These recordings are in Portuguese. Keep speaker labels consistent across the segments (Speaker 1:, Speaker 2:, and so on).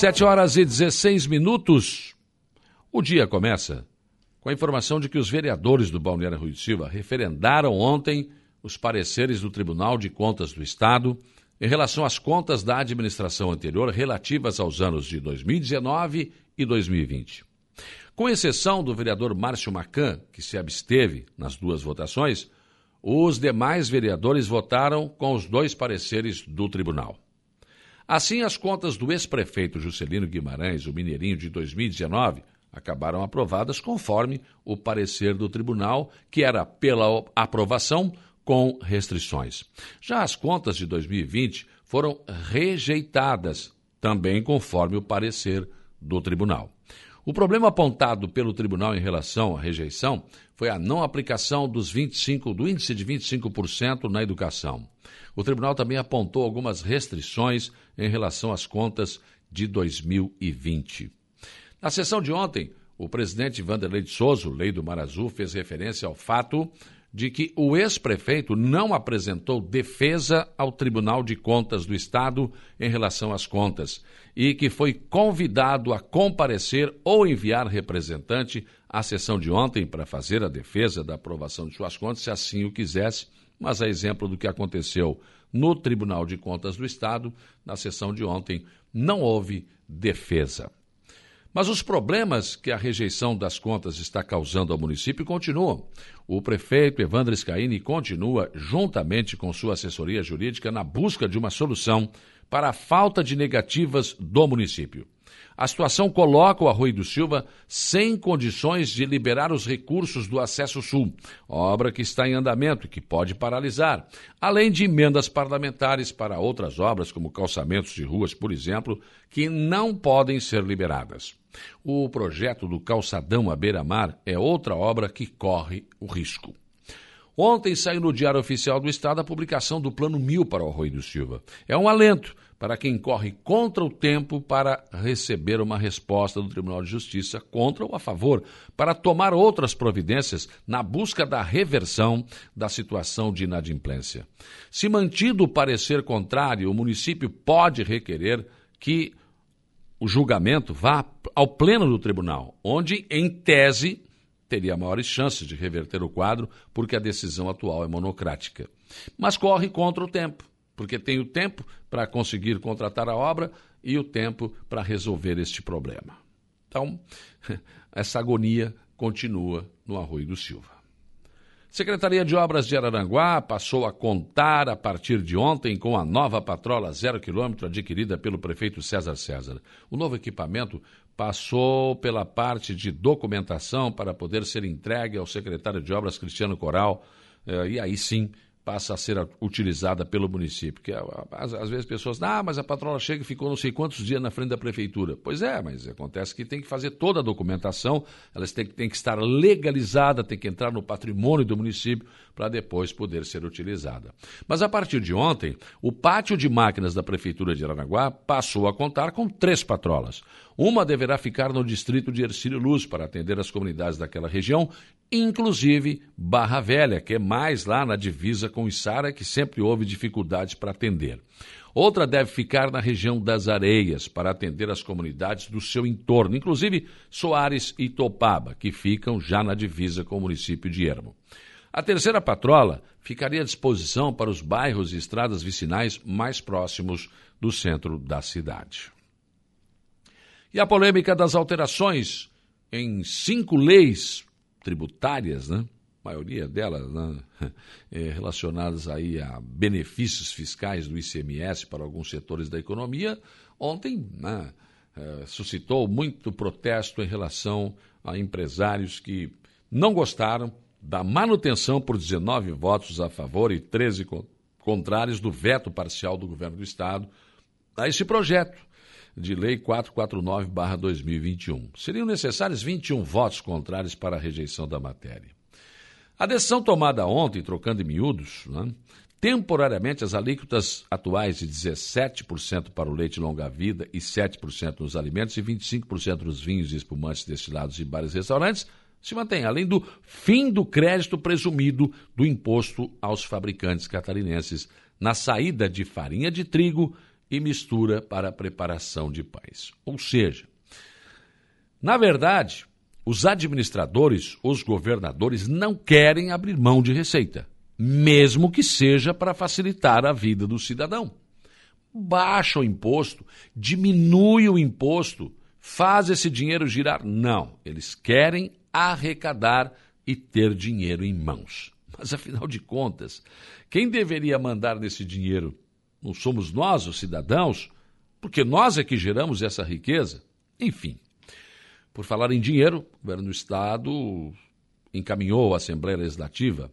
Speaker 1: Sete horas e 16 minutos. O dia começa com a informação de que os vereadores do Balneário Rui Silva referendaram ontem os pareceres do Tribunal de Contas do Estado em relação às contas da administração anterior relativas aos anos de 2019 e 2020. Com exceção do vereador Márcio Macan, que se absteve nas duas votações, os demais vereadores votaram com os dois pareceres do tribunal. Assim, as contas do ex-prefeito Juscelino Guimarães, o Mineirinho de 2019, acabaram aprovadas conforme o parecer do tribunal, que era pela aprovação com restrições. Já as contas de 2020 foram rejeitadas, também conforme o parecer do tribunal. O problema apontado pelo tribunal em relação à rejeição foi a não aplicação dos 25, do índice de 25% na educação. O tribunal também apontou algumas restrições em relação às contas de 2020. Na sessão de ontem, o presidente Vanderlei de Souza, lei do Mar Azul, fez referência ao fato de que o ex-prefeito não apresentou defesa ao Tribunal de Contas do Estado em relação às contas e que foi convidado a comparecer ou enviar representante à sessão de ontem para fazer a defesa da aprovação de suas contas, se assim o quisesse, mas a exemplo do que aconteceu no Tribunal de Contas do Estado, na sessão de ontem, não houve defesa. Mas os problemas que a rejeição das contas está causando ao município continuam. O prefeito Evandro Scaini continua, juntamente com sua assessoria jurídica, na busca de uma solução para a falta de negativas do município. A situação coloca o Arroio do Silva sem condições de liberar os recursos do Acesso Sul, obra que está em andamento e que pode paralisar, além de emendas parlamentares para outras obras, como calçamentos de ruas, por exemplo, que não podem ser liberadas. O projeto do calçadão à beira-mar é outra obra que corre o risco. Ontem saiu no Diário Oficial do Estado a publicação do Plano Mil para o Arroio do Silva. É um alento para quem corre contra o tempo para receber uma resposta do Tribunal de Justiça contra ou a favor, para tomar outras providências na busca da reversão da situação de inadimplência. Se mantido o parecer contrário, o município pode requerer que o julgamento vá ao pleno do tribunal, onde, em tese, teria maiores chances de reverter o quadro, porque a decisão atual é monocrática. Mas corre contra o tempo porque tem o tempo para conseguir contratar a obra e o tempo para resolver este problema. Então, essa agonia continua no Arroio do Silva. Secretaria de Obras de Araranguá passou a contar a partir de ontem com a nova patrola zero quilômetro adquirida pelo prefeito César César. O novo equipamento passou pela parte de documentação para poder ser entregue ao secretário de Obras Cristiano Coral eh, e aí sim passa a ser utilizada pelo município. Que às, às vezes pessoas, ah, mas a patrola chega e ficou não sei quantos dias na frente da prefeitura. Pois é, mas acontece que tem que fazer toda a documentação, elas têm, têm que estar legalizada, tem que entrar no patrimônio do município para depois poder ser utilizada. Mas a partir de ontem, o pátio de máquinas da prefeitura de Aranaguá passou a contar com três patrolas. Uma deverá ficar no distrito de Ercílio Luz para atender as comunidades daquela região inclusive Barra Velha, que é mais lá na divisa com Içara, que sempre houve dificuldades para atender. Outra deve ficar na região das Areias, para atender as comunidades do seu entorno, inclusive Soares e Topaba, que ficam já na divisa com o município de Ermo. A terceira patrola ficaria à disposição para os bairros e estradas vicinais mais próximos do centro da cidade. E a polêmica das alterações em cinco leis tributárias, né? a maioria delas né? é, relacionadas aí a benefícios fiscais do ICMS para alguns setores da economia, ontem né, é, suscitou muito protesto em relação a empresários que não gostaram da manutenção por 19 votos a favor e 13 contrários do veto parcial do governo do Estado a esse projeto de Lei 449-2021. Seriam necessários 21 votos contrários para a rejeição da matéria. A decisão tomada ontem, trocando em miúdos, né, temporariamente as alíquotas atuais de 17% para o leite longa-vida e 7% nos alimentos e 25% nos vinhos e espumantes destilados em bares e restaurantes se mantém, além do fim do crédito presumido do imposto aos fabricantes catarinenses na saída de farinha de trigo e mistura para a preparação de pães. Ou seja, na verdade, os administradores, os governadores não querem abrir mão de receita, mesmo que seja para facilitar a vida do cidadão. Baixa o imposto, diminui o imposto, faz esse dinheiro girar. Não, eles querem arrecadar e ter dinheiro em mãos. Mas afinal de contas, quem deveria mandar nesse dinheiro? Não somos nós, os cidadãos? Porque nós é que geramos essa riqueza? Enfim, por falar em dinheiro, o governo do Estado encaminhou à Assembleia Legislativa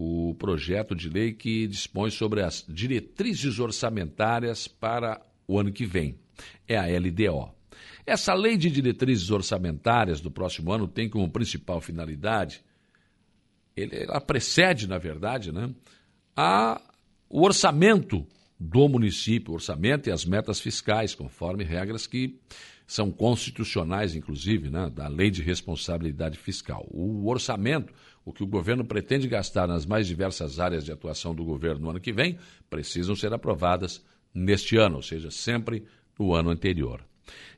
Speaker 1: o projeto de lei que dispõe sobre as diretrizes orçamentárias para o ano que vem. É a LDO. Essa lei de diretrizes orçamentárias do próximo ano tem como principal finalidade, ela precede, na verdade, né, a, o orçamento do município, o orçamento e as metas fiscais, conforme regras que são constitucionais, inclusive, né, da Lei de Responsabilidade Fiscal. O orçamento, o que o governo pretende gastar nas mais diversas áreas de atuação do governo no ano que vem, precisam ser aprovadas neste ano, ou seja, sempre no ano anterior.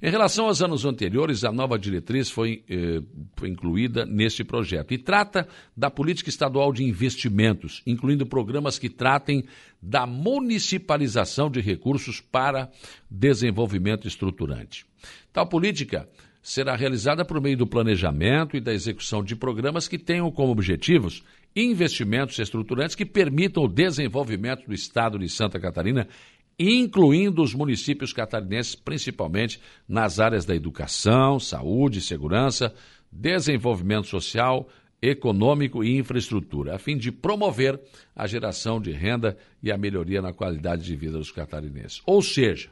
Speaker 1: Em relação aos anos anteriores, a nova diretriz foi, eh, foi, incluída neste projeto e trata da política estadual de investimentos, incluindo programas que tratem da municipalização de recursos para desenvolvimento estruturante. Tal política será realizada por meio do planejamento e da execução de programas que tenham como objetivos investimentos estruturantes que permitam o desenvolvimento do Estado de Santa Catarina incluindo os municípios catarinenses, principalmente nas áreas da educação, saúde, segurança, desenvolvimento social, econômico e infraestrutura, a fim de promover a geração de renda e a melhoria na qualidade de vida dos catarinenses. Ou seja,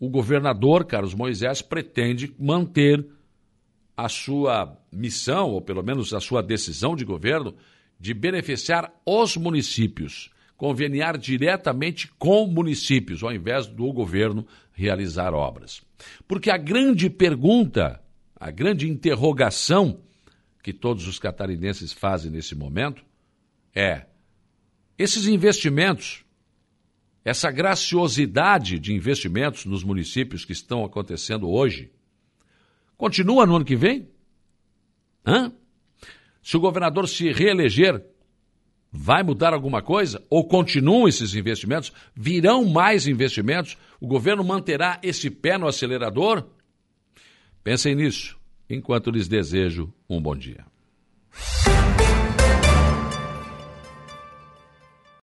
Speaker 1: o governador Carlos Moisés pretende manter a sua missão, ou pelo menos a sua decisão de governo, de beneficiar os municípios conveniar diretamente com municípios, ao invés do governo realizar obras. Porque a grande pergunta, a grande interrogação que todos os catarinenses fazem nesse momento é: esses investimentos, essa graciosidade de investimentos nos municípios que estão acontecendo hoje, continua no ano que vem? Hã? Se o governador se reeleger, Vai mudar alguma coisa? Ou continuam esses investimentos? Virão mais investimentos? O governo manterá esse pé no acelerador? Pensem nisso, enquanto lhes desejo um bom dia.